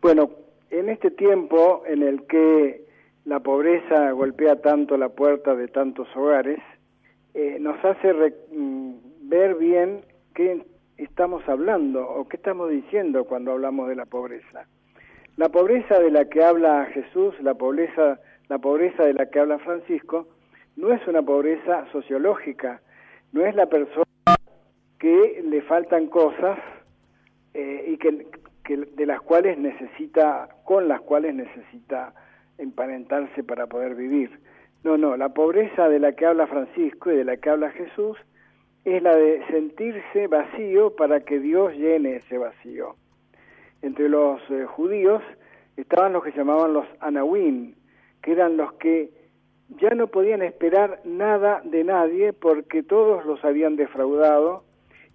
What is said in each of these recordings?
Bueno, en este tiempo en el que la pobreza golpea tanto la puerta de tantos hogares, eh, nos hace mm, ver bien qué estamos hablando o qué estamos diciendo cuando hablamos de la pobreza. La pobreza de la que habla Jesús, la pobreza, la pobreza de la que habla Francisco, no es una pobreza sociológica, no es la persona que le faltan cosas eh, y que, de las cuales necesita, con las cuales necesita emparentarse para poder vivir. No, no, la pobreza de la que habla Francisco y de la que habla Jesús es la de sentirse vacío para que Dios llene ese vacío. Entre los eh, judíos estaban los que llamaban los anawim, que eran los que ya no podían esperar nada de nadie porque todos los habían defraudado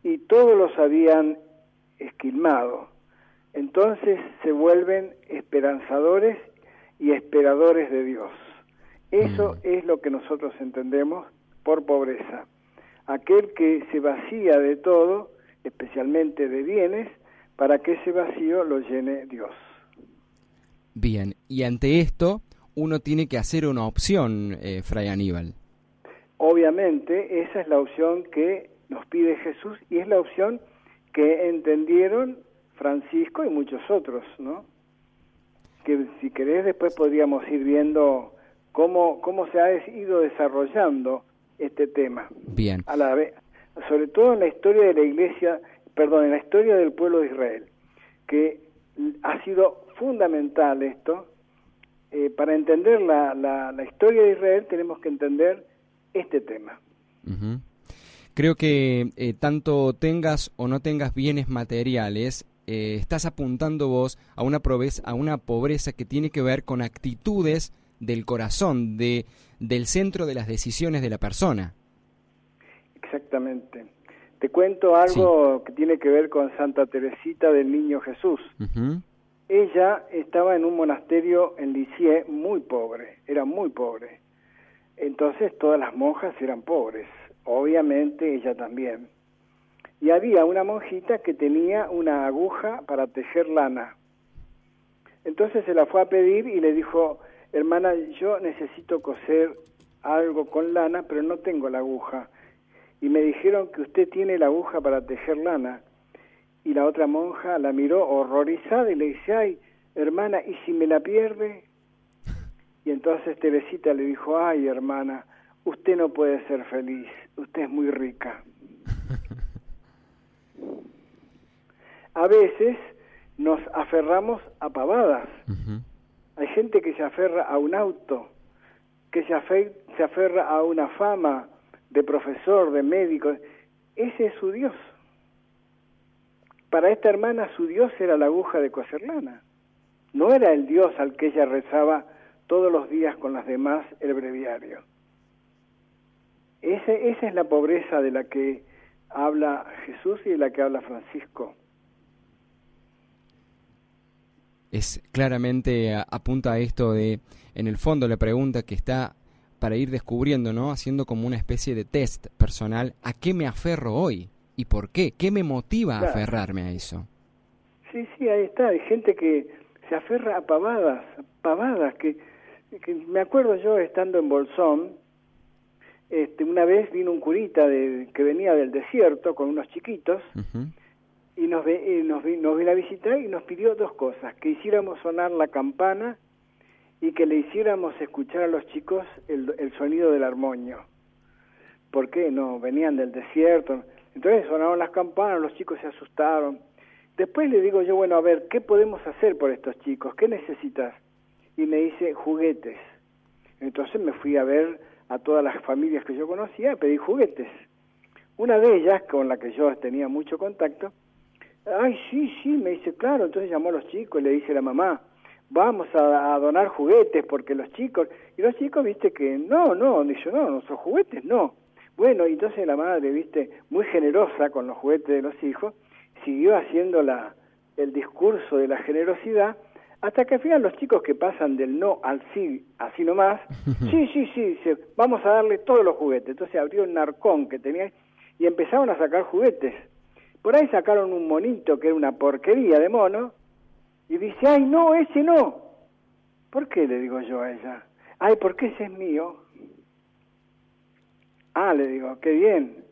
y todos los habían esquilmado. Entonces se vuelven esperanzadores y esperadores de Dios. Eso mm. es lo que nosotros entendemos por pobreza. Aquel que se vacía de todo, especialmente de bienes, para que ese vacío lo llene Dios. Bien, y ante esto uno tiene que hacer una opción, eh, Fray Aníbal. Obviamente, esa es la opción que nos pide Jesús y es la opción que entendieron Francisco y muchos otros, ¿no? Que si querés después podríamos ir viendo cómo, cómo se ha ido desarrollando este tema. Bien. A la vez, sobre todo en la historia de la iglesia, perdón, en la historia del pueblo de Israel, que ha sido fundamental esto. Eh, para entender la, la, historia de Israel tenemos que entender este tema. Creo que eh, tanto tengas o no tengas bienes materiales, eh, estás apuntando vos a una, pobreza, a una pobreza que tiene que ver con actitudes del corazón, de, del centro de las decisiones de la persona. Exactamente. Te cuento algo que tiene que ver con Santa Teresita del Niño Jesús. Ella estaba en un monasterio en Lisieux muy pobre, era muy pobre. Entonces todas las monjas eran pobres, obviamente ella también y había una monjita que tenía una aguja para tejer lana. Entonces se la fue a pedir y le dijo, hermana, yo necesito coser algo con lana, pero no tengo la aguja. Y me dijeron que usted tiene la aguja para tejer lana. Y la otra monja la miró horrorizada y le dice, ay, hermana, ¿y si me la pierde? Y entonces Teresita le dijo, ay, hermana, usted no puede ser feliz, usted es muy rica. A veces nos aferramos a pavadas. Hay gente que se aferra a un auto, que se, se aferra a una fama de profesor, de médico. Ese es su Dios. Para esta hermana su Dios era la aguja de coser lana. No era el Dios al que ella rezaba todos los días con las demás el breviario. Ese, esa es la pobreza de la que habla Jesús y de la que habla Francisco. Es claramente apunta a esto de, en el fondo, la pregunta que está para ir descubriendo, ¿no? Haciendo como una especie de test personal, ¿a qué me aferro hoy? ¿Y por qué? ¿Qué me motiva a aferrarme a eso? Sí, sí, ahí está. Hay gente que se aferra a pavadas, pavadas, que, me acuerdo yo estando en Bolsón, este, una vez vino un curita de, que venía del desierto con unos chiquitos, y nos, ve, nos, nos vino a visitar y nos pidió dos cosas, que hiciéramos sonar la campana y que le hiciéramos escuchar a los chicos el, el sonido del armonio. ¿Por qué? No, venían del desierto. Entonces sonaron las campanas, los chicos se asustaron. Después le digo yo, bueno, a ver, ¿qué podemos hacer por estos chicos? ¿Qué necesitas? Y me dice, juguetes. Entonces me fui a ver a todas las familias que yo conocía pedí juguetes. Una de ellas, con la que yo tenía mucho contacto, Ay, sí, sí, me dice, claro. Entonces llamó a los chicos y le dice a la mamá, vamos a, donar juguetes porque los chicos... Y los chicos, viste, que no, no, dice, no, nuestros juguetes no. Bueno, entonces la madre, viste, muy generosa con los juguetes de los hijos, siguió haciendo la, el discurso de la generosidad hasta que al final los chicos que pasan del no al sí, así nomás, sí, sí, sí, vamos a darle todos los juguetes. Entonces abrió el narcón que tenía y empezaron a sacar juguetes por ahí sacaron un monito que era una porquería de mono Y dice, ay, no, ese no. ¿Por qué? Le digo yo a ella. Ay, porque ese es mío. Ah, le digo, qué bien.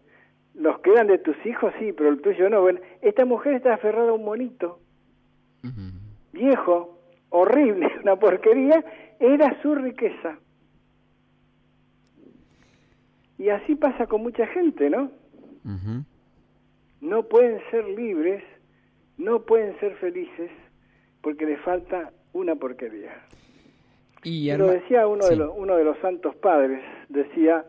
Los que eran de tus hijos, sí, pero el tuyo no. Bueno, esta mujer está aferrada a un monito. Viejo, horrible, una porquería. Era su riqueza. Y así pasa con mucha gente, ¿no? No pueden ser libres, no pueden ser felices, porque les falta una porquería. Y lo decía uno, de los, uno de los santos padres, decía,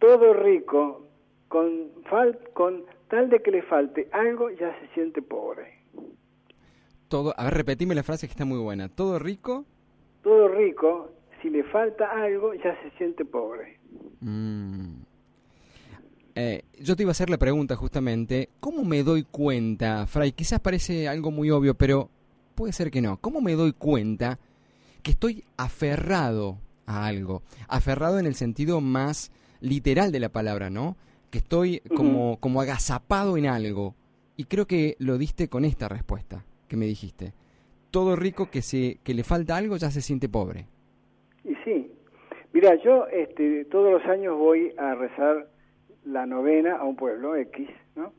todo rico, con, fal, con tal de que le falte algo, ya se siente pobre. Todo, a ver, repetime la frase que está muy buena. Todo rico. Todo rico, si le falta algo, ya se siente pobre. Mm. Eh, yo te iba a hacer la pregunta justamente, ¿cómo me doy cuenta, Fray? Quizás parece algo muy obvio, pero puede ser que no. ¿Cómo me doy cuenta que estoy aferrado a algo? Aferrado en el sentido más literal de la palabra, ¿no? Que estoy como, como agazapado en algo. Y creo que lo diste con esta respuesta que me dijiste. Todo rico que, se, que le falta algo ya se siente pobre. Y sí. Mira, yo este, todos los años voy a rezar la novena a un pueblo X, ¿no?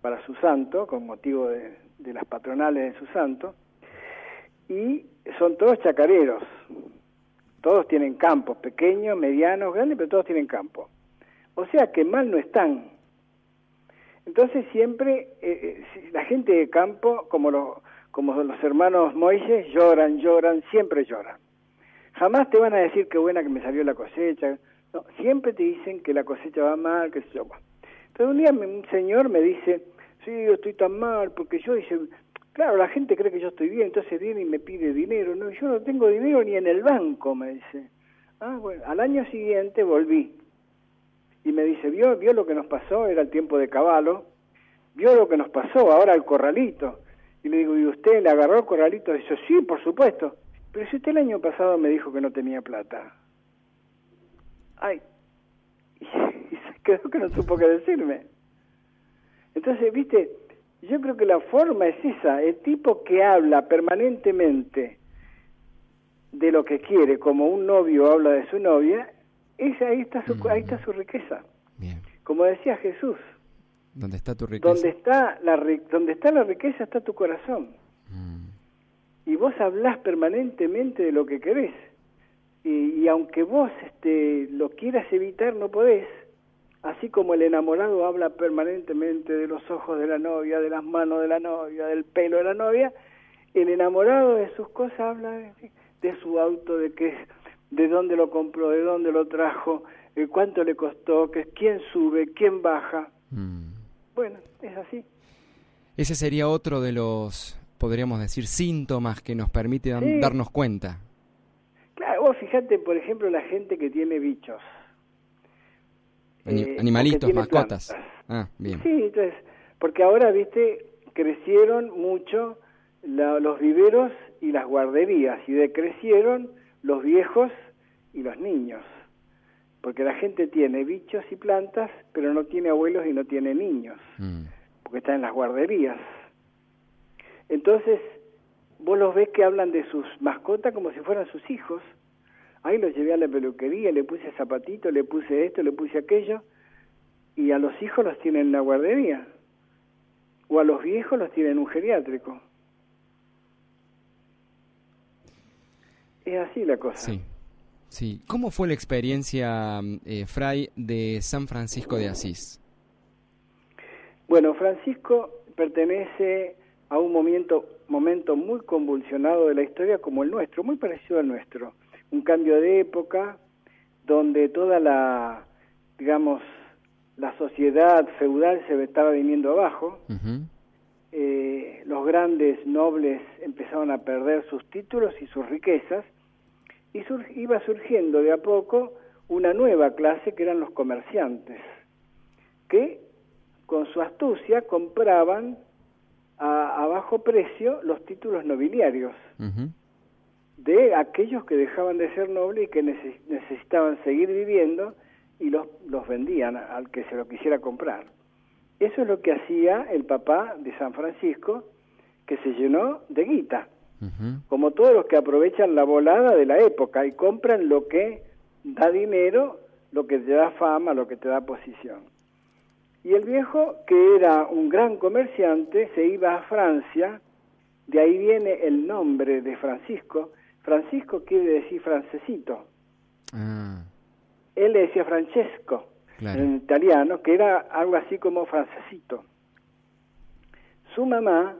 Para su santo, con motivo de, las patronales de su santo. Y son todos chacareros. Todos tienen campos, pequeños, medianos, grandes, pero todos tienen campo. O sea que mal no están. Entonces siempre eh, eh, la gente de campo, como, los como los hermanos Moisés, lloran, lloran, siempre lloran. Jamás te van a decir qué buena que me salió la cosecha, no, siempre te dicen que la cosecha va mal, que se yo. Pero un día un señor me dice, sí, yo estoy tan mal, porque yo dice, claro, la gente cree que yo estoy bien, entonces viene y me pide dinero. No, yo no tengo dinero ni en el banco, me dice. Ah, bueno, al año siguiente volví. Y me dice, ¿vio, vio lo que nos pasó? Era el tiempo de caballo. ¿Vio lo que nos pasó? Ahora el corralito. Y le digo, ¿y usted le agarró el corralito? Dice, sí, por supuesto. Pero si usted el año pasado me dijo que no tenía plata ay, y se quedó que no supo qué decirme. Entonces, viste, yo creo que la forma es esa, el tipo que habla permanentemente de lo que quiere, como un novio habla de su novia, esa, ahí, está su, ahí está su riqueza. Como decía Jesús. ¿Dónde está tu riqueza? Donde está la, donde está la riqueza está tu corazón. Mm. Y vos hablás permanentemente de lo que querés y, aunque vos este, lo quieras evitar, no podés. Así como el enamorado habla permanentemente de los ojos de la novia, de las manos de la novia, del pelo de la novia, el enamorado de sus cosas habla de, su auto, de qué, de dónde lo compró, de dónde lo trajo, de cuánto le costó, que quién sube, quién baja. Mm. Bueno, es así. Ese sería otro de los, podríamos decir, síntomas que nos permite darnos cuenta vos fíjate, por ejemplo, la gente que tiene bichos. Eh, animalitos, mascotas. Ah, bien. Sí, entonces, porque ahora, viste, crecieron mucho los viveros y las guarderías, y decrecieron los viejos y los niños. Porque la gente tiene bichos y plantas, pero no tiene abuelos y no tiene niños, mm. porque están en las guarderías. Entonces, vos los ves que hablan de sus mascotas como si fueran sus hijos. Ahí los llevé a la peluquería, le puse zapatito, le puse esto, le puse aquello, y a los hijos los tienen en la guardería, o a los viejos los tienen en un geriátrico. Es así la cosa. Sí, sí. ¿Cómo fue la experiencia, eh, Fray, de San Francisco de Asís? Bueno, Francisco pertenece a un momento, momento muy convulsionado de la historia como el nuestro, muy parecido al nuestro. Un cambio de época donde toda la, digamos, la sociedad feudal se estaba viniendo abajo, eh, los grandes nobles empezaron a perder sus títulos y sus riquezas, y iba surgiendo de a poco una nueva clase que eran los comerciantes, que con su astucia compraban a, bajo precio los títulos nobiliarios de aquellos que dejaban de ser nobles y que necesitaban seguir viviendo y los, los vendían al que se lo quisiera comprar. Eso es lo que hacía el papá de San Francisco, que se llenó de guita, como todos los que aprovechan la volada de la época y compran lo que da dinero, lo que te da fama, lo que te da posición. Y el viejo, que era un gran comerciante, se iba a Francia, de ahí viene el nombre de Francisco. Francisco quiere decir francesito. Ah. Él le decía Francesco en italiano, que era algo así como francesito. Su mamá,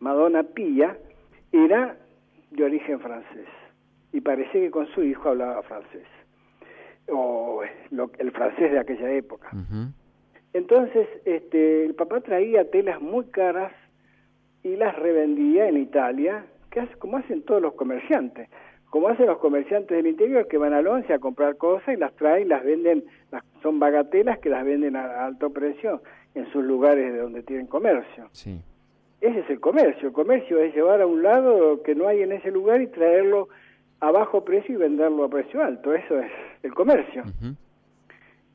Madonna Pilla, era de origen francés y parece que con su hijo hablaba francés o el francés de aquella época. Entonces, este, el papá traía telas muy caras y las revendía en Italia, hace, como hacen todos los comerciantes, como hacen los comerciantes del interior que van al once a comprar cosas y las traen y las venden, las, son bagatelas que las venden a, alto precio en sus lugares de donde tienen comercio. Sí. Ese es el comercio. El comercio es llevar a un lado que no hay en ese lugar y traerlo a bajo precio y venderlo a precio alto. Eso es el comercio.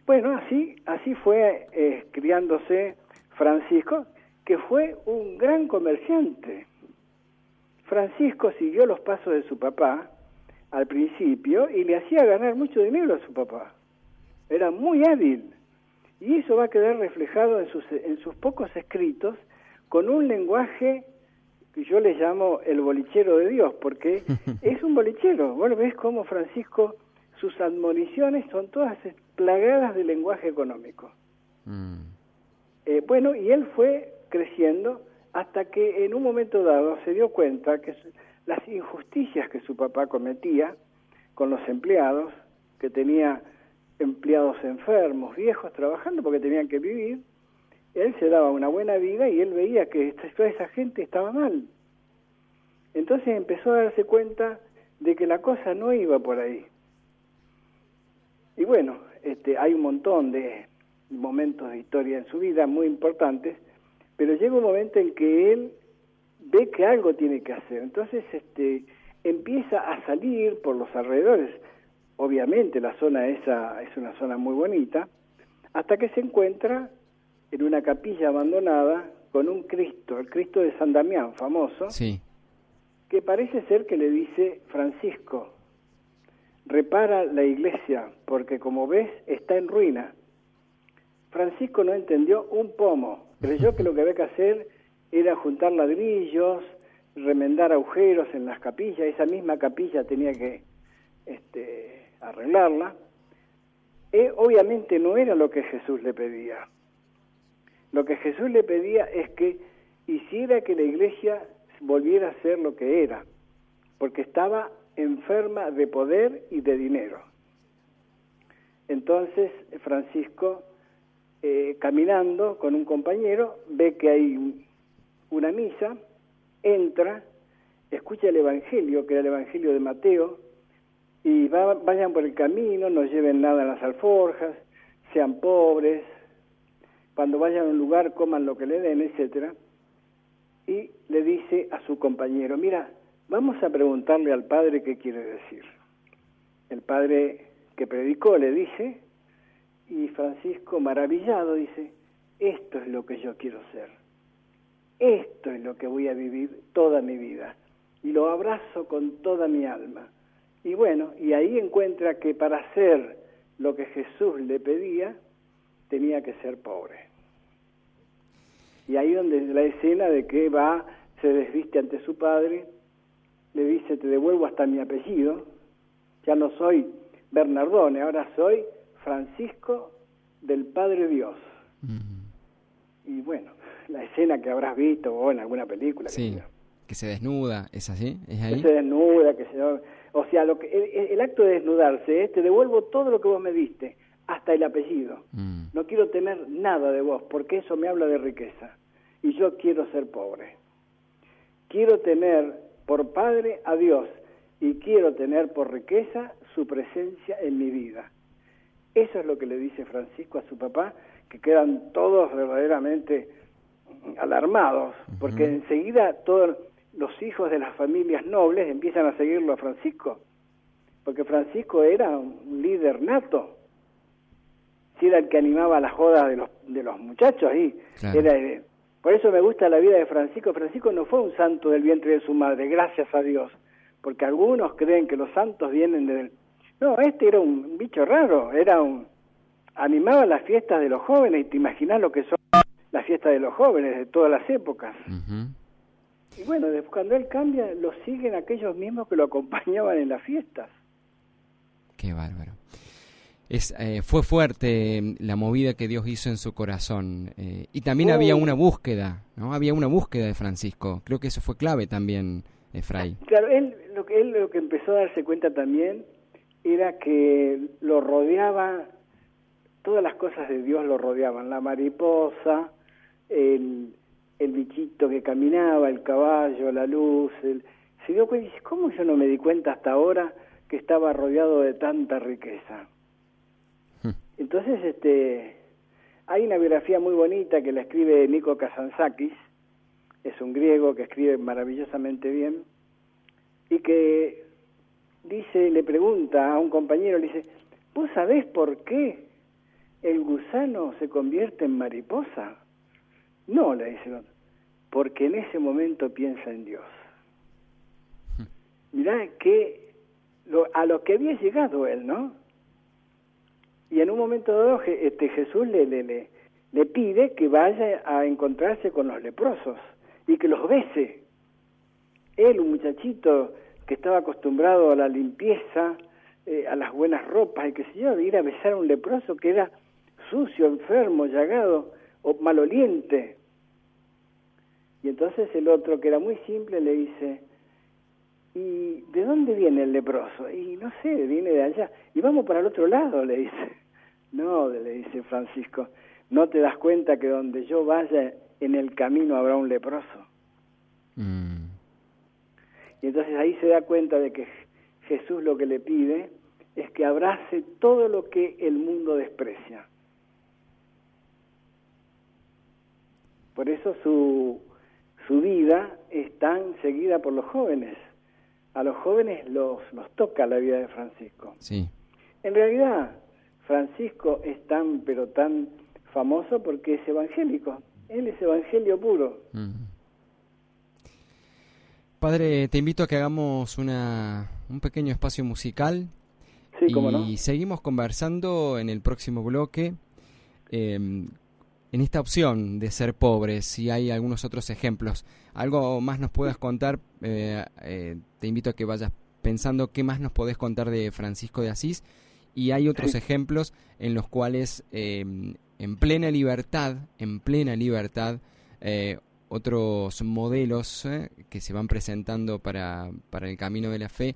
Bueno, así, así fue eh, criándose Francisco, que fue un gran comerciante. Francisco siguió los pasos de su papá al principio y le hacía ganar mucho dinero a su papá. Era muy hábil. Y eso va a quedar reflejado en sus, en sus pocos escritos con un lenguaje que yo le llamo el bolichero de Dios, porque es un bolichero. Bueno, ves cómo Francisco, sus admoniciones son todas plagadas de lenguaje económico. Mm. Eh, bueno, y él fue creciendo hasta que en un momento dado se dio cuenta que las injusticias que su papá cometía con los empleados, que tenía empleados enfermos, viejos, trabajando porque tenían que vivir, él se daba una buena vida y él veía que toda esa gente estaba mal. Entonces empezó a darse cuenta de que la cosa no iba por ahí. Y bueno, este, hay un montón de momentos de historia en su vida muy importantes, pero llega un momento en que él ve que algo tiene que hacer. Entonces este, empieza a salir por los alrededores. Obviamente la zona esa es una zona muy bonita, hasta que se encuentra en una capilla abandonada con un Cristo, el Cristo de San Damián, famoso, sí. que parece ser que le dice Francisco, repara la iglesia, porque como ves está en ruina. Francisco no entendió un pomo, creyó que lo que había que hacer era juntar ladrillos, remendar agujeros en las capillas, esa misma capilla tenía que este, arreglarla. Eh, obviamente no era lo que Jesús le pedía. Lo que Jesús le pedía es que hiciera que la iglesia volviera a ser lo que era, porque estaba enferma de poder y de dinero. Entonces Francisco, eh, caminando con un compañero, ve que hay una misa, entra, escucha el Evangelio, que era el Evangelio de Mateo, y vayan por el camino, no lleven nada en las alforjas, sean pobres, cuando vayan a un lugar coman lo que le den, etcétera, y le dice a su compañero, mira, vamos a preguntarle al padre qué quiere decir. El padre que predicó le dice, y Francisco maravillado dice, esto es lo que yo quiero ser, esto es lo que voy a vivir toda mi vida, y lo abrazo con toda mi alma. Y bueno, y ahí encuentra que para hacer lo que Jesús le pedía, tenía que ser pobre. Y ahí donde la escena de que va, se desviste ante su padre, le dice, te devuelvo hasta mi apellido, ya no soy Bernardone, ahora soy Francisco del Padre Dios. Y bueno, la escena que habrás visto o en alguna película. Sí, que, se desnuda, ¿es así? ¿Es ahí? Que se desnuda, que se... O sea, lo que, el, el acto de desnudarse es, te devuelvo todo lo que vos me diste, hasta el apellido. Mm. No quiero tener nada de vos, porque eso me habla de riqueza. Y yo quiero ser pobre. Quiero tener por padre a Dios y quiero tener por riqueza su presencia en mi vida. Eso es lo que le dice Francisco a su papá, que quedan todos verdaderamente alarmados, porque enseguida todos los hijos de las familias nobles empiezan a seguirlo a Francisco, porque Francisco era un líder nato, si era el que animaba las jodas de los, de los muchachos ahí, era Por eso me gusta la vida de Francisco. Francisco no fue un santo del vientre de su madre, gracias a Dios. Porque algunos creen que los santos vienen del... No, este era un bicho raro, era un... Animaba las fiestas de los jóvenes y te imaginas lo que son las fiestas de los jóvenes de todas las épocas. Y bueno, cuando él cambia, lo siguen aquellos mismos que lo acompañaban en las fiestas. Qué bárbaro. Es, eh, fue fuerte mm, la movida que Dios hizo en su corazón. Eh, y también había una búsqueda, ¿no? Había una búsqueda de Francisco. Creo que eso fue clave también, Efraín. Claro, él lo, que, él lo que empezó a darse cuenta también era que lo rodeaba, todas las cosas de Dios lo rodeaban. La mariposa, el, el bichito que caminaba, el caballo, la luz. El... Se dio cuenta y dice, ¿cómo yo no me di cuenta hasta ahora que estaba rodeado de tanta riqueza? Hmm. Entonces, este, hay una biografía muy bonita que la escribe Nico Kazantzakis, es un griego que escribe maravillosamente bien, y que dice, le pregunta a un compañero, le dice, ¿vos sabés por qué el gusano se convierte en mariposa? No, le dice porque en ese momento piensa en Dios. Mirá que a lo que había llegado él, ¿no? Y en un momento dado este, Jesús le, le, le, pide que vaya a encontrarse con los leprosos y que los bese. Él, un muchachito que estaba acostumbrado a la limpieza, eh, a las buenas ropas y que se yo, ir a besar a un leproso que era sucio, enfermo, llagado o maloliente. Y entonces el otro, que era muy simple, le dice, ¿y de dónde viene el leproso? Y no sé, viene de allá. Y vamos para el otro lado, le dice. No, le dice Francisco, no te das cuenta que donde yo vaya en el camino habrá un leproso. Mm. Y entonces ahí se da cuenta de que Jesús lo que le pide es que abrace todo lo que el mundo desprecia. Por eso su, su vida es tan seguida por los jóvenes. A los jóvenes los, los toca la vida de Francisco. Sí. En realidad, Francisco es tan, pero tan famoso porque es evangélico. Él es evangelio puro. Padre, te invito a que hagamos una, un pequeño espacio musical. Sí, y seguimos conversando en el próximo bloque eh, en esta opción de ser pobres, si hay algunos otros ejemplos. ¿Algo más nos puedas contar? Eh, eh, te invito a que vayas pensando qué más nos podés contar de Francisco de Asís. Y hay otros ejemplos en los cuales em, en plena libertad, en plena libertad, eh, otros modelos que se van presentando para, para el camino de la fe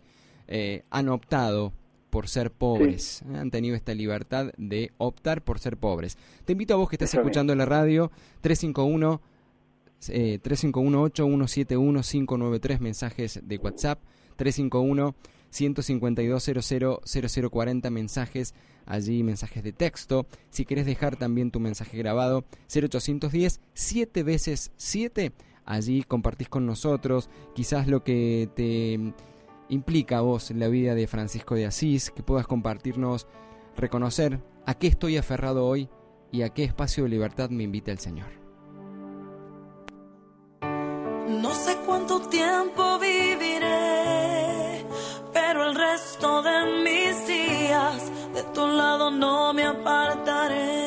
han optado por ser pobres. ¿eh? Han tenido esta libertad de optar por ser pobres. Te invito a vos que estás escuchando la radio 351 eh, 351 593 mensajes de WhatsApp 351 152 00 mensajes allí mensajes de texto si querés dejar también tu mensaje grabado 0810 7 veces 7 allí compartís con nosotros quizás lo que te implica a vos la vida de Francisco de Asís, que puedas compartirnos, reconocer a qué estoy aferrado hoy y a qué espacio de libertad me invita el Señor. No sé cuánto tiempo viviré, el resto de mis días de tu lado no me apartaré.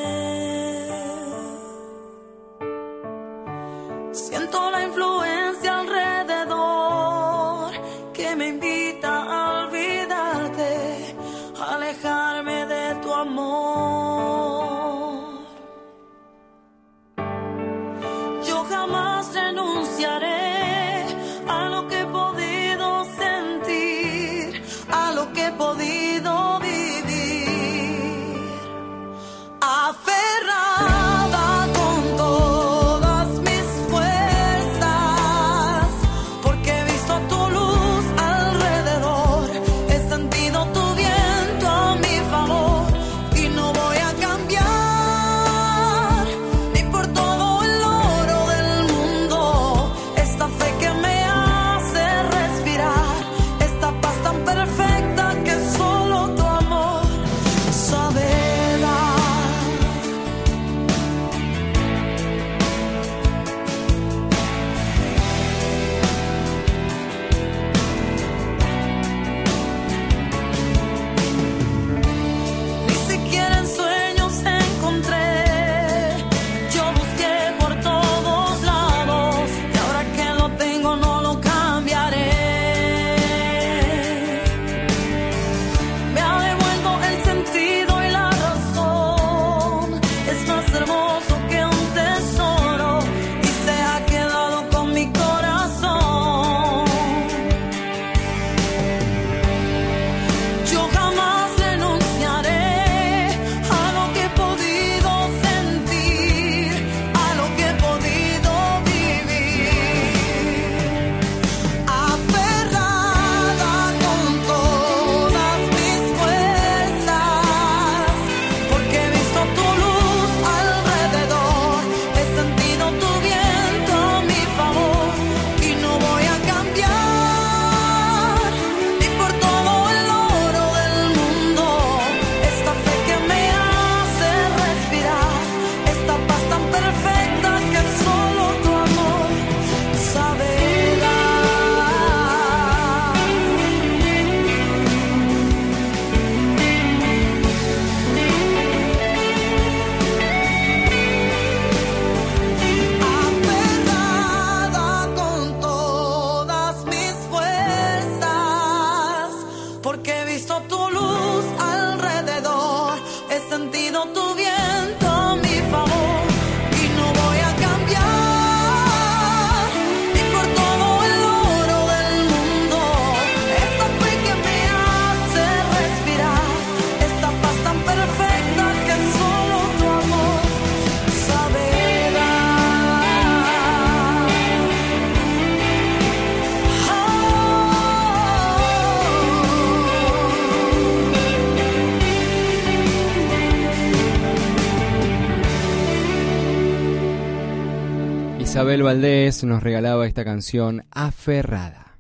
Valdés nos regalaba esta canción Aferrada.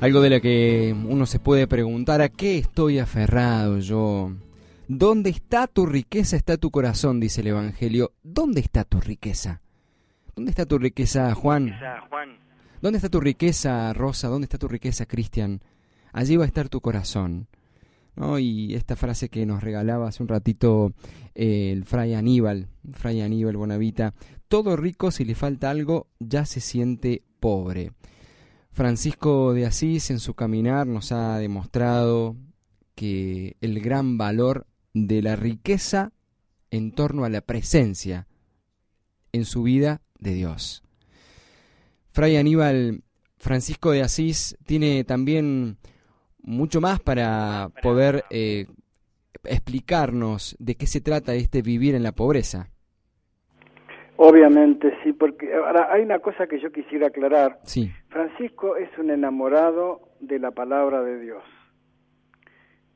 Algo de la que uno se puede preguntar, ¿a qué estoy aferrado yo? ¿Dónde está tu riqueza? Está tu corazón, dice el Evangelio. ¿Dónde está tu riqueza? ¿Dónde está tu riqueza, Juan? ¿Dónde está tu riqueza, Rosa? ¿Dónde está tu riqueza, Cristian? Allí va a estar tu corazón. Y esta frase que nos regalaba hace un ratito eh, el fray Aníbal, fray Aníbal Bonavita, todo rico si le falta algo ya se siente pobre. Francisco de Asís en su caminar nos ha demostrado que el gran valor de la riqueza en torno a la presencia en su vida de Dios. Fray Aníbal Francisco de Asís tiene también mucho más para poder eh, explicarnos de qué se trata este vivir en la pobreza. Obviamente sí, porque ahora hay una cosa que yo quisiera aclarar. Sí. Francisco es un enamorado de la palabra de Dios.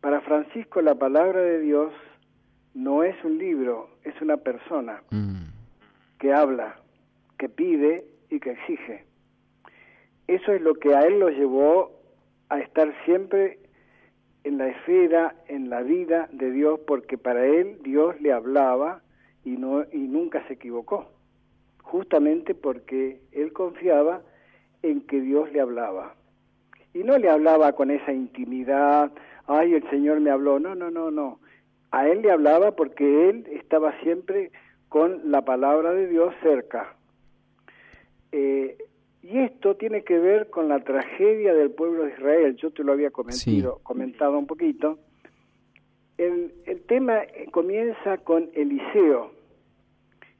Para Francisco la palabra de Dios no es un libro, es una persona mm. que habla, que pide y que exige. Eso es lo que a él lo llevó a estar siempre en la esfera, en la vida de Dios, porque para él Dios le hablaba y, no, y nunca se equivocó, justamente porque él confiaba en que Dios le hablaba. Y no le hablaba con esa intimidad, ay, el Señor me habló, no, no, no, no. A él le hablaba porque él estaba siempre con la palabra de Dios cerca. Eh, y esto tiene que ver con la tragedia del pueblo de Israel. Yo te lo había comentado, comentado un poquito. El, el tema comienza con Eliseo.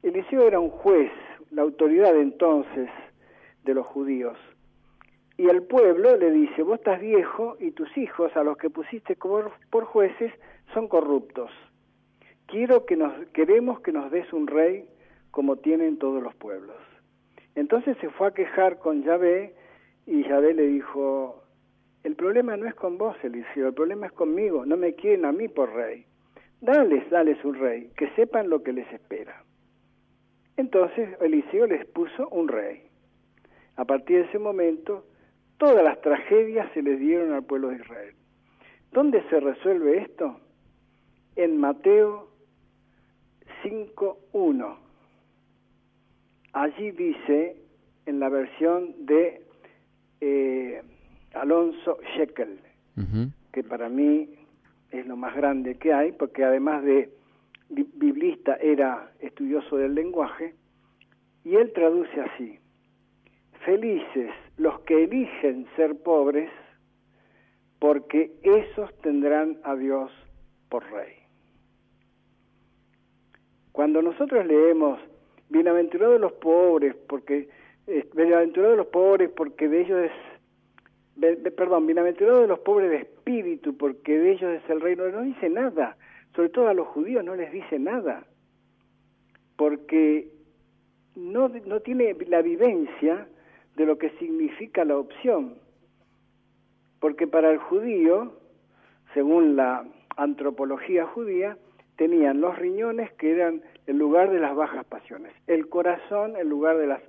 Eliseo era un juez, la autoridad entonces de los judíos. Y el pueblo le dice, vos estás viejo y tus hijos a los que pusiste por, por jueces son corruptos. Quiero que nos, queremos que nos des un rey como tienen todos los pueblos. Entonces se fue a quejar con Yahvé y Yahvé le dijo, el problema no es con vos, Eliseo, el problema es conmigo, no me quieren a mí por rey. Dales, dales un rey, que sepan lo que les espera. Entonces Eliseo les puso un rey. A partir de ese momento, todas las tragedias se les dieron al pueblo de Israel. ¿Dónde se resuelve esto? En Mateo 5.1 allí dice, en la versión de eh, Alonso Shekel, que para mí es lo más grande que hay, porque además de biblista era estudioso del lenguaje, y él traduce así, felices los que eligen ser pobres, porque esos tendrán a Dios por rey. Cuando nosotros leemos bienaventurados los pobres, porque eh, bienaventurados los pobres porque de ellos es perdón, bienaventurados los pobres de espíritu, porque de ellos es el reino, no dice nada, sobre todo a los judíos no les dice nada, porque no, no tiene la vivencia de lo que significa la opción, porque para el judío, según la antropología judía, tenían los riñones que eran el lugar de las bajas pasiones, el corazón el lugar de las,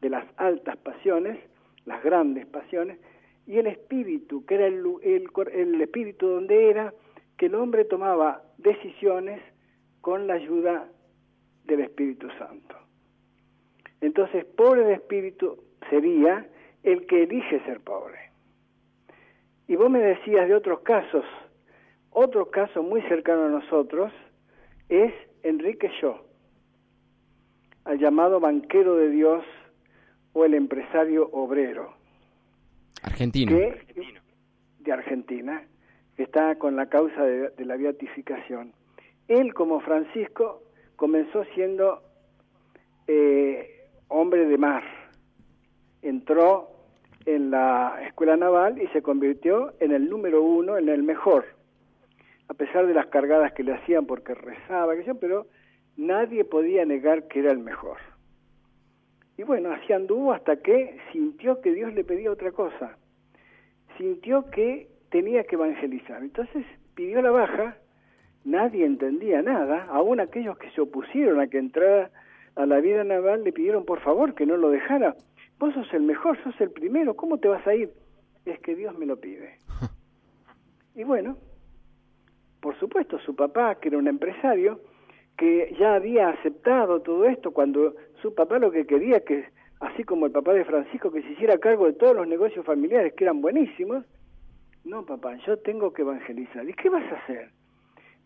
de las altas pasiones, las grandes pasiones, y el espíritu, que era el, el, espíritu donde era que el hombre tomaba decisiones con la ayuda del Espíritu Santo. Entonces, pobre de espíritu sería el que elige ser pobre. Y vos me decías de otros casos, otro caso muy cercano a nosotros, es Enrique Shaw, al llamado banquero de Dios o el empresario obrero. Argentino. de Argentina, que está con la causa de, la beatificación. Él, como Francisco, comenzó siendo eh, hombre de mar. Entró en la escuela naval y se convirtió en el número uno, en el mejor a pesar de las cargadas que le hacían porque rezaba, que pero nadie podía negar que era el mejor. Y bueno, así anduvo hasta que sintió que Dios le pedía otra cosa. Sintió que tenía que evangelizar. Entonces pidió la baja nadie entendía nada, aún aquellos que se opusieron a que entrara a la vida naval le pidieron por favor que no lo dejara. Vos sos el mejor, sos el primero, ¿cómo te vas a ir? Es que Dios me lo pide. y bueno, por supuesto, su papá, que era un empresario, que ya había aceptado todo esto cuando su papá lo que quería que, así como el papá de Francisco, que se hiciera cargo de todos los negocios familiares que eran buenísimos, no papá, yo tengo que evangelizar. ¿Y qué vas a hacer?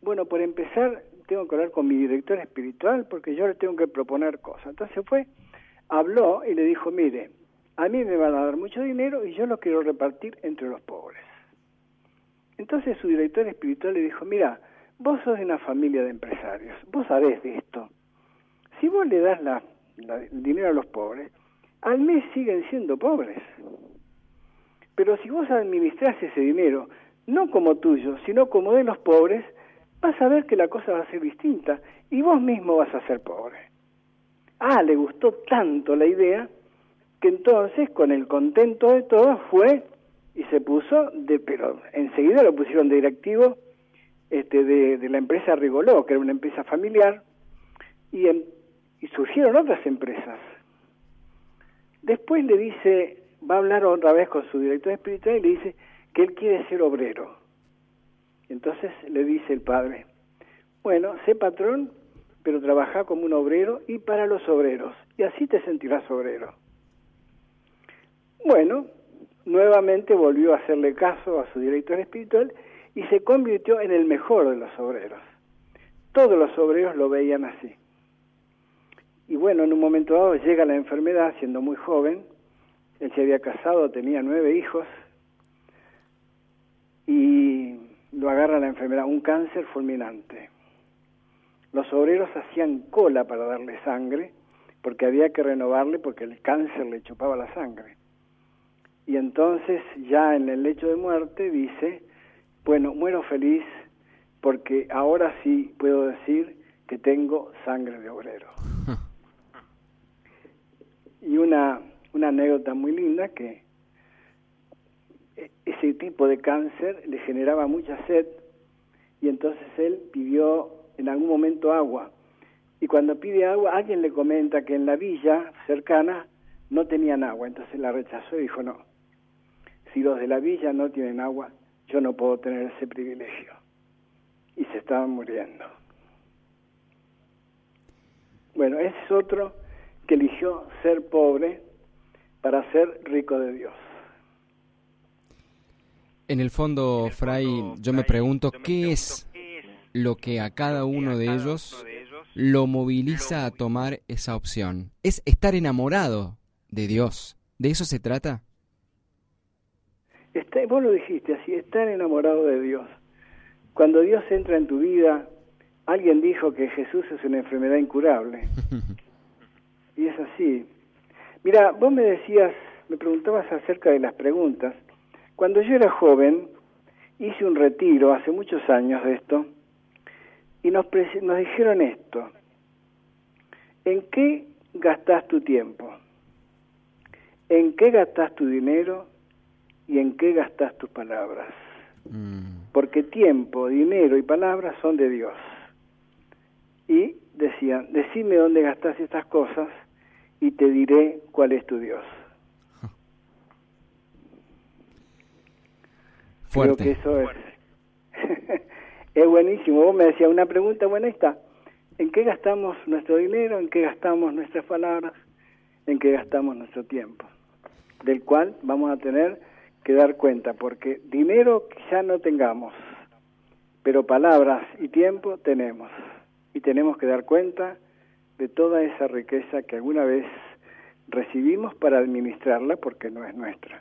Bueno, por empezar, tengo que hablar con mi director espiritual porque yo le tengo que proponer cosas. Entonces fue, habló y le dijo, mire, a mí me van a dar mucho dinero y yo lo quiero repartir entre los pobres. Entonces su director espiritual le dijo, mira, vos sos de una familia de empresarios, vos sabés de esto. Si vos le das la, el dinero a los pobres, al mes siguen siendo pobres. Pero si vos administrás ese dinero, no como tuyo, sino como de los pobres, vas a ver que la cosa va a ser distinta y vos mismo vas a ser pobre. Ah, le gustó tanto la idea que entonces, con el contento de todos, fue y se puso, de, pero enseguida lo pusieron de directivo este, de, la empresa Rigoló, que era una empresa familiar, y, y surgieron otras empresas. Después le dice, va a hablar otra vez con su director espiritual y le dice que él quiere ser obrero. Entonces le dice el padre, bueno, sé patrón, pero trabaja como un obrero y para los obreros, y así te sentirás obrero. Bueno, nuevamente volvió a hacerle caso a su director espiritual y se convirtió en el mejor de los obreros. Todos los obreros lo veían así. Y bueno, en un momento dado llega la enfermedad siendo muy joven, él se había casado, tenía nueve hijos, y lo agarra la enfermedad, un cáncer fulminante. Los obreros hacían cola para darle sangre, porque había que renovarle porque el cáncer le chupaba la sangre. Y entonces ya en el lecho de muerte dice, bueno, muero feliz porque ahora sí puedo decir que tengo sangre de obrero. y una una anécdota muy linda que ese tipo de cáncer le generaba mucha sed y entonces él pidió en algún momento agua. Y cuando pide agua, alguien le comenta que en la villa cercana no tenían agua, entonces la rechazó y dijo, no, si los de la villa no tienen agua, yo no puedo tener ese privilegio. Y se estaban muriendo. Bueno, ese es otro que eligió ser pobre para ser rico de Dios. En el fondo, Fray, yo me pregunto qué es lo que a cada uno de ellos lo moviliza a tomar esa opción. ¿Es estar enamorado de Dios? ¿De eso se trata? Está, vos lo dijiste así, estar enamorado de Dios. Cuando Dios entra en tu vida, alguien dijo que Jesús es una enfermedad incurable. y es así. Mira, vos me decías, me preguntabas acerca de las preguntas. Cuando yo era joven, hice un retiro hace muchos años de esto y nos, nos dijeron esto. ¿En qué gastas tu tiempo? ¿En qué gastas tu dinero? ¿Y en qué gastas tus palabras? Mm. Porque tiempo, dinero y palabras son de Dios. Y decían, decime dónde gastas estas cosas y te diré cuál es tu Dios. Fuerte. Creo que eso es, es buenísimo. Vos me decías una pregunta, buena está. ¿En qué gastamos nuestro dinero? ¿En qué gastamos nuestras palabras? ¿En qué gastamos nuestro tiempo? Del cual vamos a tener que dar cuenta, porque dinero quizá no tengamos, pero palabras y tiempo tenemos. Y tenemos que dar cuenta de toda esa riqueza que alguna vez recibimos para administrarla porque no es nuestra.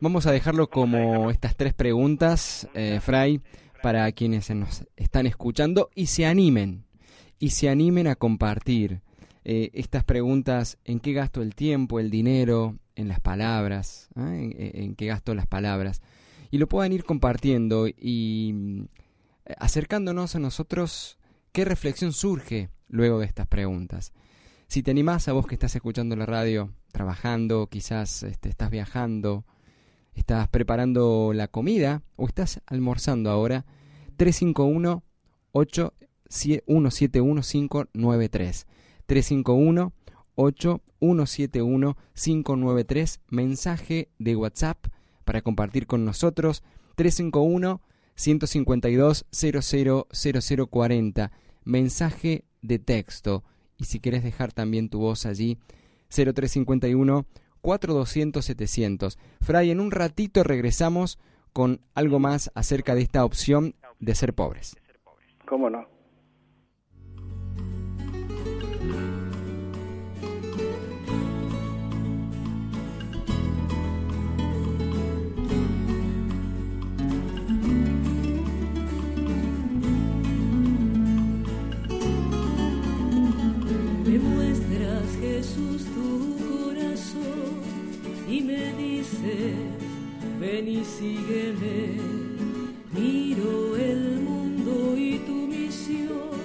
Vamos a dejarlo como estas tres preguntas, eh, Fray, para quienes nos están escuchando y se animen, y se animen a compartir eh, estas preguntas, en qué gasto el tiempo, el dinero, en las palabras, ¿eh? en, qué gasto las palabras, y lo puedan ir compartiendo y mm, acercándonos a nosotros qué reflexión surge luego de estas preguntas. Si te animás a vos que estás escuchando la radio, trabajando, quizás este, estás viajando, estás preparando la comida o estás almorzando ahora, 351 171-593. 351 593 mensaje de WhatsApp para compartir con nosotros. 351 152 000040 mensaje de texto. Y si quieres dejar también tu voz allí, 0351 4200 700. Fray, en un ratito regresamos con algo más acerca de esta opción de ser pobres. ¿Cómo no? Jesús tu corazón y me dices, ven y sígueme. Miro el mundo y tu misión,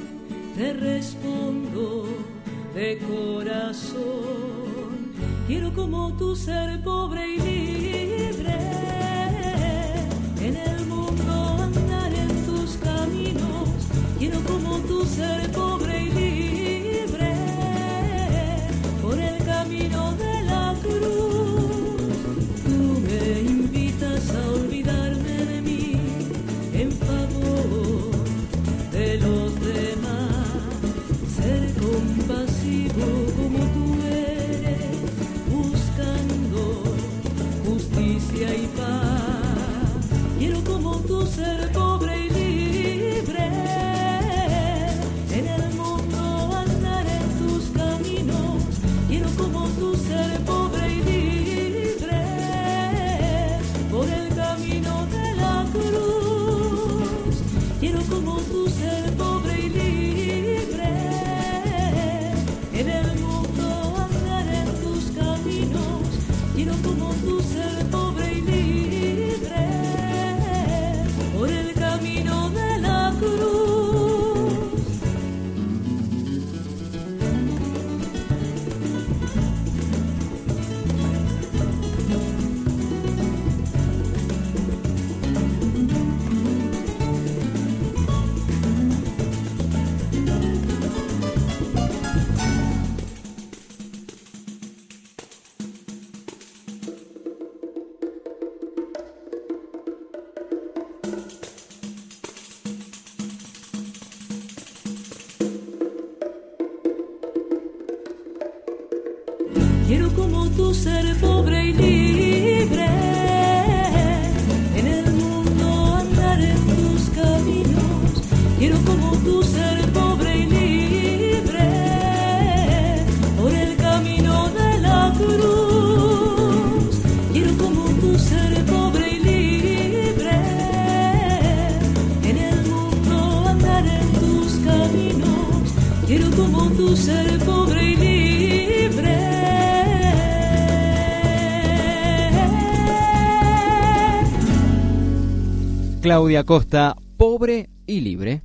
te respondo de corazón. Quiero como tú ser pobre y libre. En el mundo andar en tus caminos. Quiero como tú ser pobre Claudia Costa, pobre y libre.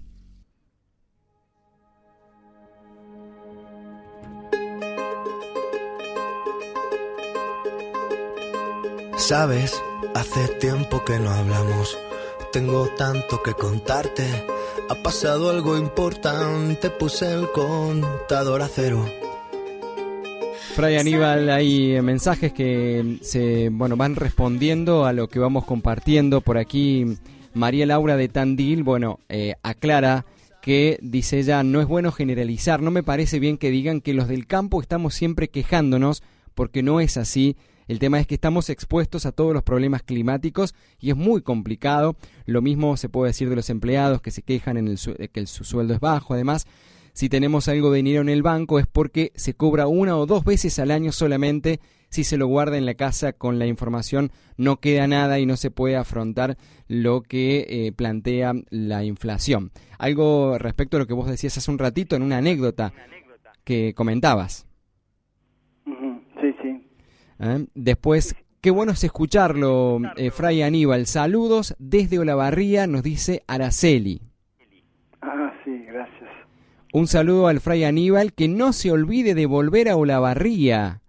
Sabes, hace tiempo que no hablamos. Tengo tanto que contarte. Ha pasado algo importante, puse el contador a cero. Fray Aníbal, hay mensajes que se bueno van respondiendo a lo que vamos compartiendo por aquí. María Laura de Tandil, bueno, eh, aclara que dice ella no es bueno generalizar. No me parece bien que digan que los del campo estamos siempre quejándonos porque no es así. El tema es que estamos expuestos a todos los problemas climáticos y es muy complicado. Lo mismo se puede decir de los empleados que se quejan en el que el- su sueldo es bajo. Además, si tenemos algo de dinero en el banco es porque se cobra una o dos veces al año solamente. Si se lo guarda en la casa con la información no queda nada y no se puede afrontar lo que eh, plantea la inflación. Algo respecto a lo que vos decías hace un ratito en una anécdota que comentabas. Sí, sí. ¿eh? Después, qué bueno es escucharlo, eh, Fray Aníbal. Saludos desde Olavarría, nos dice Araceli. Ah, sí, gracias. Un saludo al Fray Aníbal, que no se olvide de volver a Olavarría.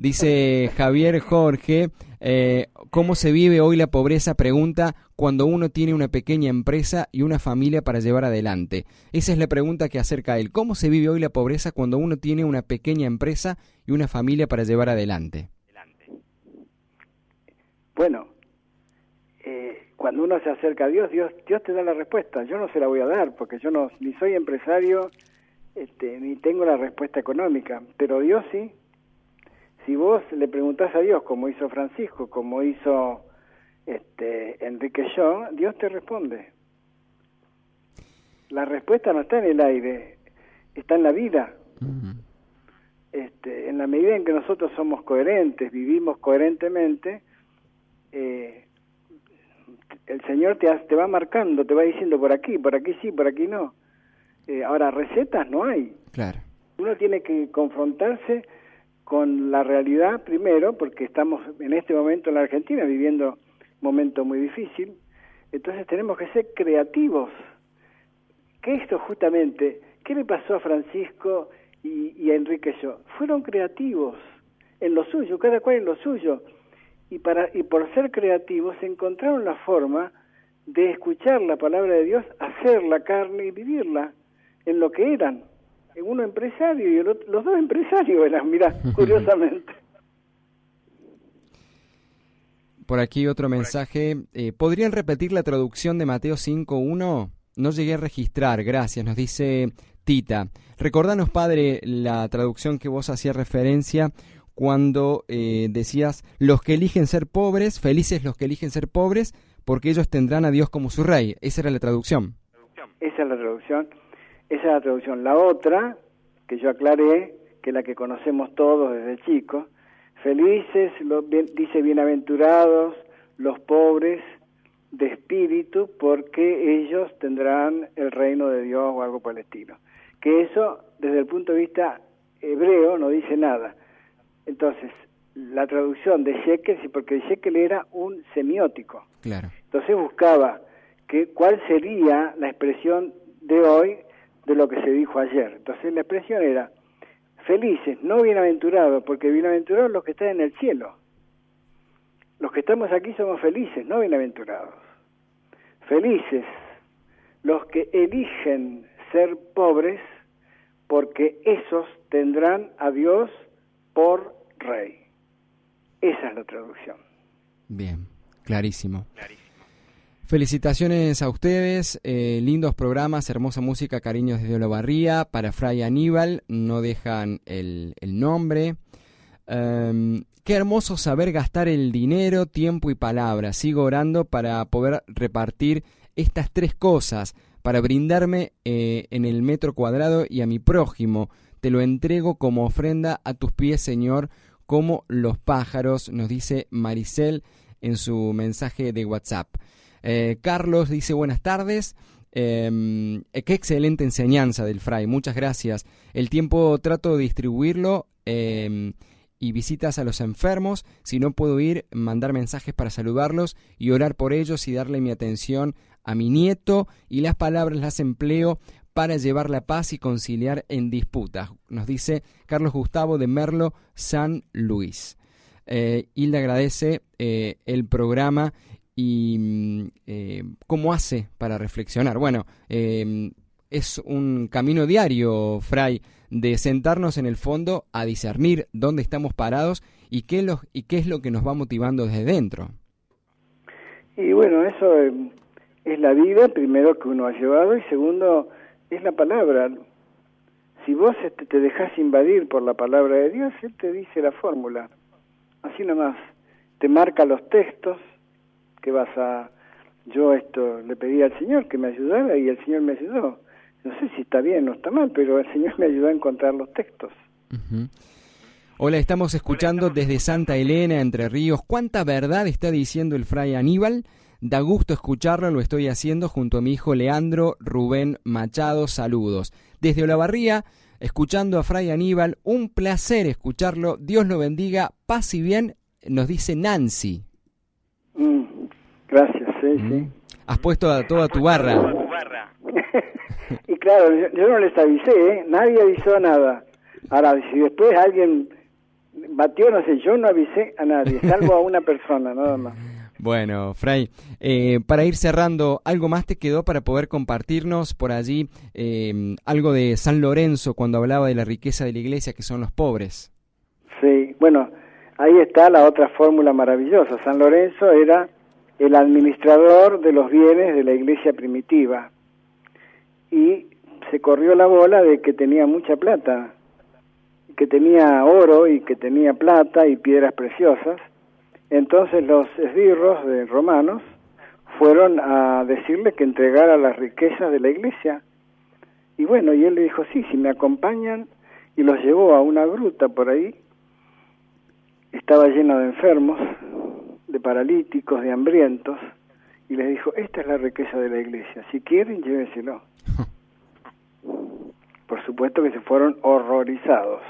Dice Javier Jorge, eh, ¿cómo se vive hoy la pobreza? Pregunta cuando uno tiene una pequeña empresa y una familia para llevar adelante. Esa es la pregunta que acerca a él. ¿Cómo se vive hoy la pobreza cuando uno tiene una pequeña empresa y una familia para llevar adelante? Bueno, eh, cuando uno se acerca a Dios, Dios, Dios te da la respuesta. Yo no se la voy a dar porque yo no ni soy empresario este, ni tengo la respuesta económica, pero Dios sí. Si vos le preguntás a Dios, como hizo Francisco, como hizo este, Enrique yo, Dios te responde. La respuesta no está en el aire, está en la vida. este, en la medida en que nosotros somos coherentes, vivimos coherentemente, eh, el Señor te, te va marcando, te va diciendo por aquí, por aquí sí, por aquí no. Eh, ahora, recetas no hay. Claro. Uno tiene que confrontarse con la realidad primero, porque estamos en este momento en la Argentina viviendo un momento muy difícil, entonces tenemos que ser creativos. ¿Qué esto justamente? ¿Qué le pasó a Francisco y, y a Enrique yo? Fueron creativos en lo suyo, cada cual en lo suyo. Y, para, y por ser creativos encontraron la forma de escuchar la palabra de Dios, hacer la carne y vivirla en lo que eran. Uno empresario y los dos empresarios eran, mira, curiosamente. Por aquí otro mensaje. Eh, ¿Podrían repetir la traducción de Mateo 5.1? No llegué a registrar, gracias, nos dice Tita. Recordanos, padre, la traducción que vos hacías referencia cuando eh, decías, los que eligen ser pobres, felices los que eligen ser pobres, porque ellos tendrán a Dios como su rey. Esa era la traducción. Esa es la traducción. Esa es la traducción. La otra, que yo aclaré, que es la que conocemos todos desde chicos, felices, dice bienaventurados los pobres de espíritu, porque ellos tendrán el reino de Dios o algo por el estilo. Que eso, desde el punto de vista hebreo, no dice nada. Entonces, la traducción de Shekel, porque Shekel era un semiótico. Claro. Entonces buscaba que, cuál sería la expresión de hoy de lo que se dijo ayer. Entonces la expresión era felices, no bienaventurados, porque bienaventurados los que están en el cielo. Los que estamos aquí somos felices, no bienaventurados. Felices los que eligen ser pobres, porque esos tendrán a Dios por rey. Esa es la traducción. Bien, clarísimo. Felicitaciones a ustedes, eh, lindos programas, hermosa música, cariños desde Olavarría, para Fray Aníbal, no dejan el, nombre. Em, qué hermoso saber gastar el dinero, tiempo y palabras. Sigo orando para poder repartir estas tres cosas, para brindarme eh, en el metro cuadrado y a mi prójimo. Te lo entrego como ofrenda a tus pies, Señor, como los pájaros, nos dice Maricel en su mensaje de WhatsApp. Eh, Carlos dice buenas tardes. Em, eh, qué excelente enseñanza del Fray, muchas gracias. El tiempo trato de distribuirlo em, y visitas a los enfermos. Si no puedo ir, mandar mensajes para saludarlos y orar por ellos y darle mi atención a mi nieto y las palabras las empleo para llevar la paz y conciliar en disputas. Nos dice Carlos Gustavo de Merlo, San Luis. Eh, Hilda agradece eh, el programa y mm, eh, cómo hace para reflexionar. Bueno, eh, es un camino diario, Fray, de sentarnos en el fondo a discernir dónde estamos parados y qué, lo, y qué es lo que nos va motivando desde dentro. Y bueno, eso eh, es la vida, primero que uno ha llevado, y segundo, es la palabra. Si vos este, te dejas invadir por la palabra de Dios, Él te dice la fórmula. Así nomás. Te marca los textos, que vas a... Yo esto le pedí al Señor que me ayudara y el Señor me ayudó. No sé si está bien o está mal, pero el Señor me ayudó a encontrar los textos. Hola, estamos escuchando desde Santa Elena, Entre Ríos. ¿Cuánta verdad está diciendo el fray Aníbal? Da gusto escucharlo, lo estoy haciendo junto a mi hijo Leandro Rubén Machado. Saludos. Desde Olavarría, escuchando a Fray Aníbal, un placer escucharlo. Dios lo bendiga. Paz y bien, nos dice Nancy. Mm. Gracias, sí, sí. Has puesto a toda tu barra. y claro, yo, no les avisé, ¿eh? nadie avisó nada. Ahora, si después alguien Batió, no sé, yo no avisé a nadie, salvo a una persona, nada más. Bueno, Fray, eh, para ir cerrando, ¿algo más te quedó para poder compartirnos por allí eh, algo de San Lorenzo cuando hablaba de la riqueza de la iglesia, que son los pobres? Sí, bueno, ahí está la otra fórmula maravillosa. San Lorenzo era el administrador de los bienes de la iglesia primitiva y se corrió la bola de que tenía mucha plata, que tenía oro y que tenía plata y piedras preciosas entonces los esbirros de romanos fueron a decirle que entregara las riquezas de la iglesia. Y bueno, y él le dijo, sí, si me acompañan, y los llevó a una gruta por ahí. Estaba lleno de enfermos, de paralíticos, de hambrientos, y les dijo, esta es la riqueza de la iglesia, si quieren, llévenselo. Por supuesto que se fueron horrorizados.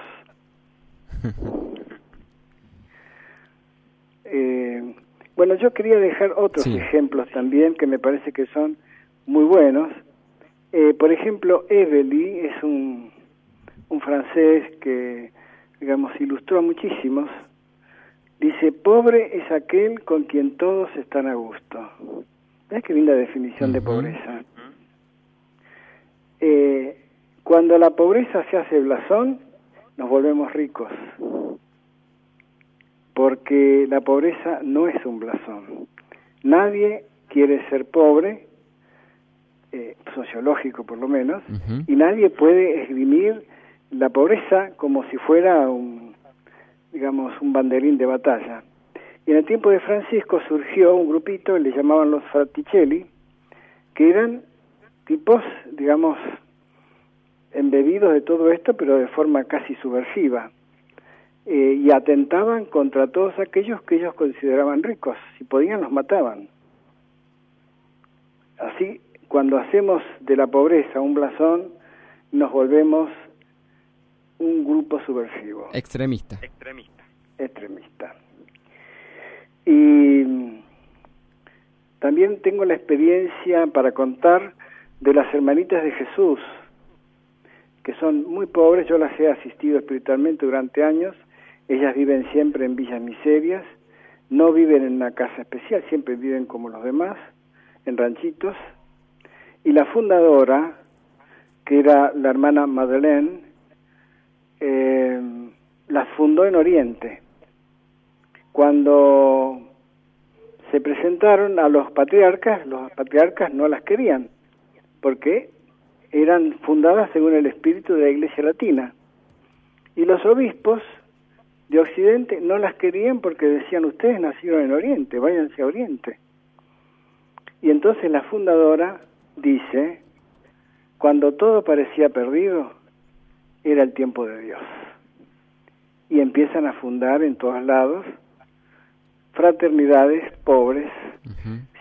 Eh, bueno, yo quería dejar otros ejemplos también que me parece que son muy buenos. Eh, por ejemplo, Evely es un, un francés que, digamos, ilustró a muchísimos. Dice, pobre es aquel con quien todos están a gusto. ¿Ves qué linda definición de pobreza? Eh, cuando la pobreza se hace blasón, nos volvemos ricos porque la pobreza no es un blasón. Nadie quiere ser pobre, eh, sociológico por lo menos, y nadie puede esgrimir la pobreza como si fuera un, digamos, un banderín de batalla. Y en el tiempo de Francisco surgió un grupito, le llamaban los fraticelli, que eran tipos, digamos, embebidos de todo esto, pero de forma casi subversiva. Eh, y atentaban contra todos aquellos que ellos consideraban ricos. Si podían, los mataban. Así, cuando hacemos de la pobreza un blasón, nos volvemos un grupo subversivo. Extremista. Extremista. Extremista. Y también tengo la experiencia para contar de las hermanitas de Jesús, que son muy pobres, yo las he asistido espiritualmente durante años, ellas viven siempre en villas miserias, no viven en una casa especial, siempre viven como los demás, en ranchitos. Y la fundadora, que era la hermana Madeleine, eh, las fundó en Oriente. Cuando se presentaron a los patriarcas, los patriarcas no las querían, porque eran fundadas según el espíritu de la Iglesia Latina. Y los obispos de Occidente no las querían porque decían ustedes nacieron en Oriente, váyanse a Oriente. Y entonces la fundadora dice, cuando todo parecía perdido, era el tiempo de Dios. Y empiezan a fundar en todos lados fraternidades pobres,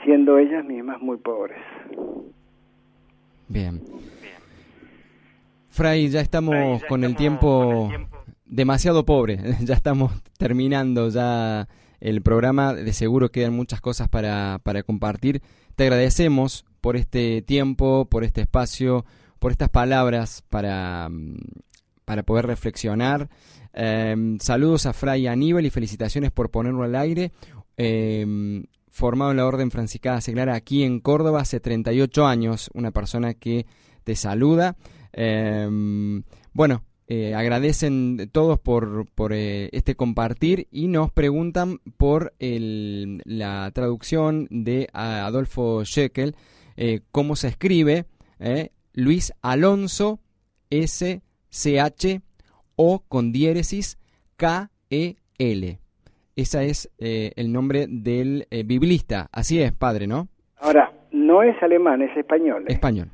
siendo ellas mismas muy pobres. Bien. Fray, ya estamos, con, el tiempo demasiado pobre. ya estamos terminando ya el programa. De seguro quedan muchas cosas para, para compartir. Te agradecemos por este tiempo, por este espacio, por estas palabras para, mm, para poder reflexionar. Em, saludos a Fray Aníbal y felicitaciones por ponerlo al aire. Em, formado en la Orden Franciscana Seglara aquí en Córdoba hace 38 años, una persona que te saluda. Em, bueno, eh, agradecen todos por, eh, este compartir y nos preguntan por la traducción de Adolfo Scheckel, eh, cómo se escribe Luis Alonso S C H O con diéresis K E L. Ese es el nombre del biblista. Así es, padre, ¿no? Ahora, no es alemán, es español. Español.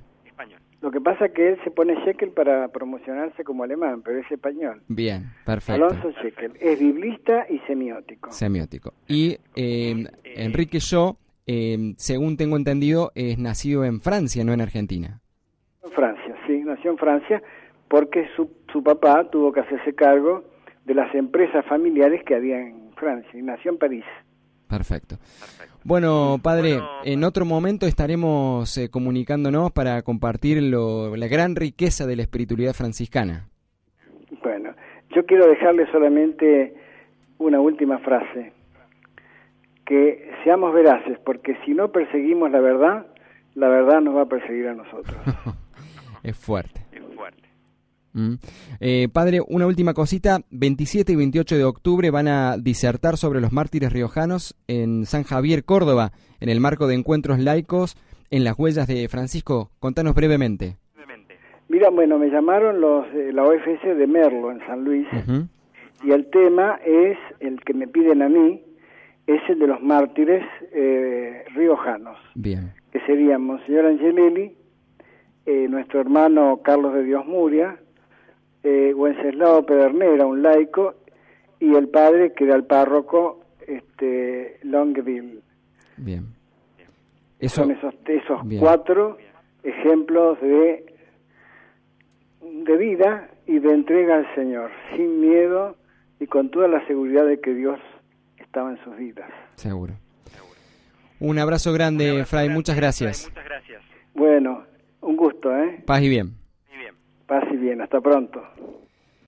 Lo que pasa es que él se pone Shekel para promocionarse como alemán, pero es español. Bien, perfecto. Alonso Shekel es biblista y semiótico. Semiótico. Y eh, Enrique Shaw, eh, según tengo entendido, es nacido en Francia, no en Argentina. En Francia, sí, nació en Francia porque su, su papá tuvo que hacerse cargo de las empresas familiares que había en Francia y nació en París. Perfecto. Bueno, padre, en otro momento estaremos eh, comunicándonos para compartir lo, la gran riqueza de la espiritualidad franciscana. Bueno, Yo quiero dejarle solamente una última frase, que seamos veraces, porque si no perseguimos la verdad, la verdad nos va a perseguir a nosotros. es fuerte. Mm. Eh, padre, una última cosita. 27 y 28 de octubre van a disertar sobre los mártires riojanos en San Javier, Córdoba, en el marco de encuentros laicos en las huellas de Francisco. Contanos brevemente. Mira, bueno, me llamaron los la OFS de Merlo en San Luis y el tema es el que me piden a mí es el de los mártires eh, riojanos. Bien. Que serían Monseñor Angelelli, eh, nuestro hermano Carlos de Dios Muria, eh, Wenceslao Pedernera, un laico, y el padre que era el párroco este, Longville. Bien. Eso, Son esos, esos cuatro ejemplos de de vida y de entrega al Señor, sin miedo y con toda la seguridad de que Dios estaba en sus vidas. Seguro. Un abrazo grande, Fray, muchas gracias. Bueno, un gusto, ¿eh? Paz y bien. Paz y bien, hasta pronto.